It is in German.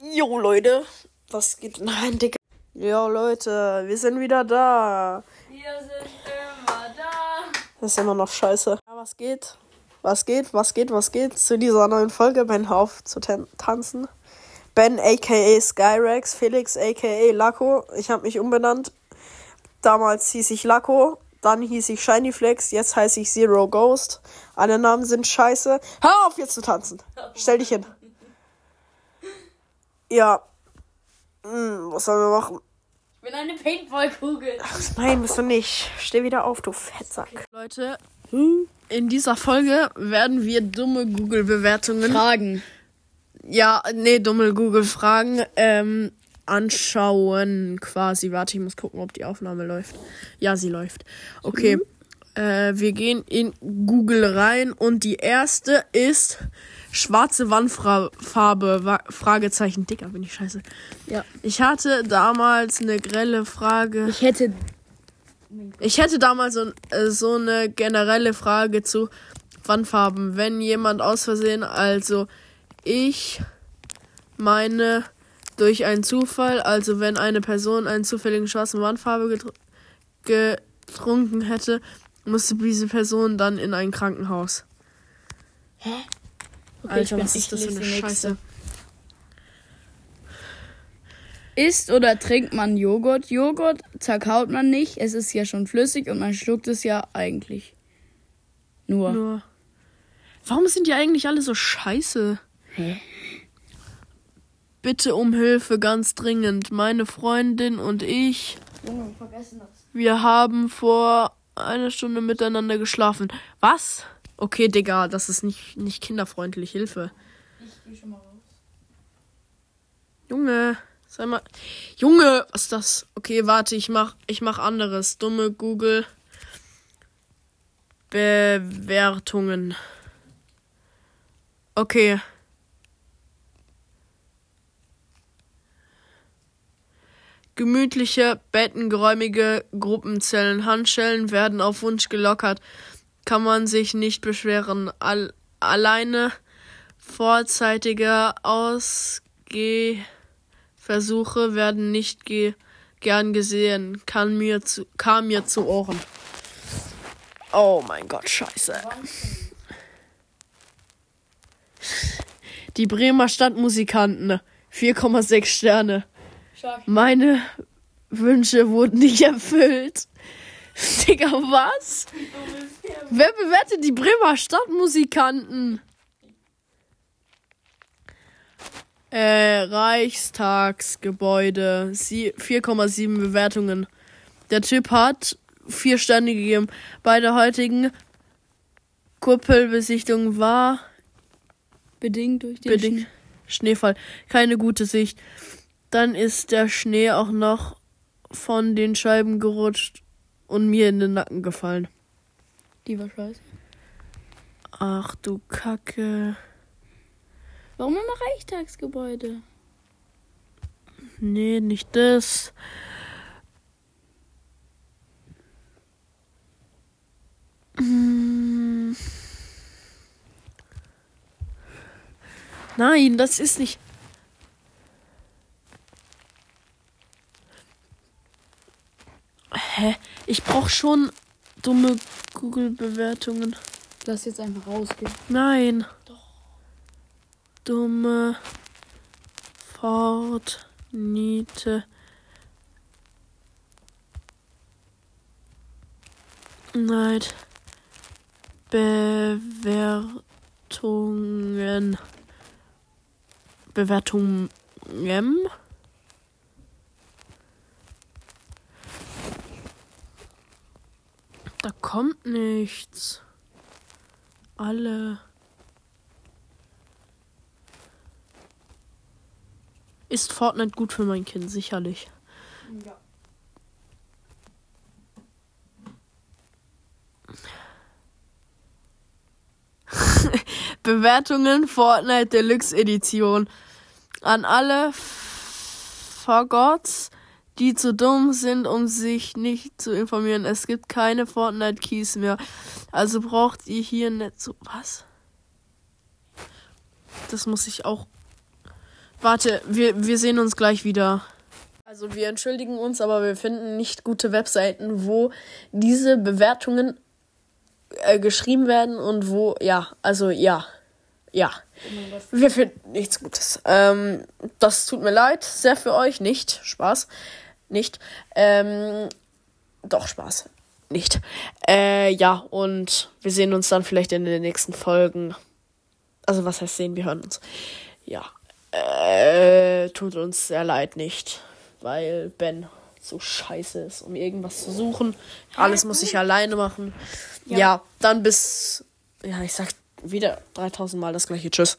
Jo, Leute. Was geht? Nein, Digga. Jo, Leute. Wir sind wieder da. Wir sind immer da. Das ist immer noch scheiße. Ja, was geht? Was geht? Was geht? Was geht? Zu dieser neuen Folge Ben auf zu tan tanzen. Ben aka Skyrex, Felix aka Laco. Ich habe mich umbenannt. Damals hieß ich Laco, dann hieß ich Shiny Flex, jetzt heiße ich Zero Ghost. Alle Namen sind scheiße. Hör auf jetzt zu tanzen. Stell dich hin. Ja. Hm, was sollen wir machen? Ich bin eine Paintball-Kugel. Ach, nein, bist du nicht. Steh wieder auf, du Fettsack. Leute, in dieser Folge werden wir dumme Google-Bewertungen. Fragen. Ja, nee, dumme Google-Fragen ähm, anschauen quasi. Warte, ich muss gucken, ob die Aufnahme läuft. Ja, sie läuft. Okay. Äh, wir gehen in Google rein und die erste ist schwarze Wandfarbe. Wa- Fragezeichen. Dicker, bin ich scheiße. Ja. Ich hatte damals eine grelle Frage. Ich hätte. Ich hätte damals so, äh, so eine generelle Frage zu Wandfarben. Wenn jemand aus Versehen, also ich meine durch einen Zufall, also wenn eine Person einen zufälligen schwarzen Wandfarbe getr getrunken hätte, musste diese Person dann in ein Krankenhaus. Okay, Alter, was ist das für eine nächste. Scheiße? Isst oder trinkt man Joghurt? Joghurt zerkaut man nicht. Es ist ja schon flüssig und man schluckt es ja eigentlich. Nur. Nur. Warum sind die eigentlich alle so scheiße? Hä? Bitte um Hilfe, ganz dringend. Meine Freundin und ich Junge, vergessen das. Wir haben vor einer Stunde miteinander geschlafen. Was? Okay, Digga, das ist nicht, nicht kinderfreundlich. Hilfe. Ich geh schon mal raus. Junge, sei mal. Junge, was ist das? Okay, warte, ich mach, ich mach anderes. Dumme Google. Bewertungen. Okay. Gemütliche Betten, geräumige Gruppenzellen, Handschellen werden auf Wunsch gelockert. Kann man sich nicht beschweren. All, alleine vorzeitige Ausgehversuche werden nicht ge gern gesehen. Kann mir zu, kam mir zu Ohren. Oh mein Gott, scheiße. Die Bremer Stadtmusikanten. 4,6 Sterne. Stark. Meine Wünsche wurden nicht erfüllt. Digga, was? Wer bewertet die Bremer Stadtmusikanten? Äh, Reichstagsgebäude. Sie- 4,7 Bewertungen. Der Typ hat vier Sterne gegeben. Bei der heutigen Kuppelbesichtigung war Bedingt durch den bedingt Schnee. Schneefall. Keine gute Sicht. Dann ist der Schnee auch noch von den Scheiben gerutscht und mir in den Nacken gefallen. Die war scheiße. Ach du Kacke. Warum immer Reichstagsgebäude? Nee, nicht das. Hm. Nein, das ist nicht. Hä? Ich brauch schon dumme Google-Bewertungen. Lass jetzt einfach rausgehen. Nein. Doch. Dumme Fortnite. Neid. Bewertungen. Bewertungen. Da kommt nichts. Alle. Ist Fortnite gut für mein Kind? Sicherlich. Ja. Bewertungen Fortnite Deluxe Edition. An alle Faggots, die zu dumm sind, um sich nicht zu informieren. Es gibt keine Fortnite Keys mehr. Also braucht ihr hier nicht so. Was? Das muss ich auch Warte, wir, wir sehen uns gleich wieder. Also wir entschuldigen uns, aber wir finden nicht gute Webseiten, wo diese Bewertungen äh, geschrieben werden und wo, ja, also ja, ja. wir finden nichts Gutes. Ähm, das tut mir leid, sehr für euch, nicht. Spaß. Nicht. Ähm, doch, Spaß. Nicht. Äh, ja, und wir sehen uns dann vielleicht in den nächsten Folgen. Also, was heißt sehen? Wir hören uns. Ja. Äh, tut uns sehr leid nicht, weil Ben so scheiße ist, um irgendwas zu suchen. Alles muss ich alleine machen. Ja, ja dann bis. Ja, ich sag wieder 3000 Mal das gleiche. Tschüss.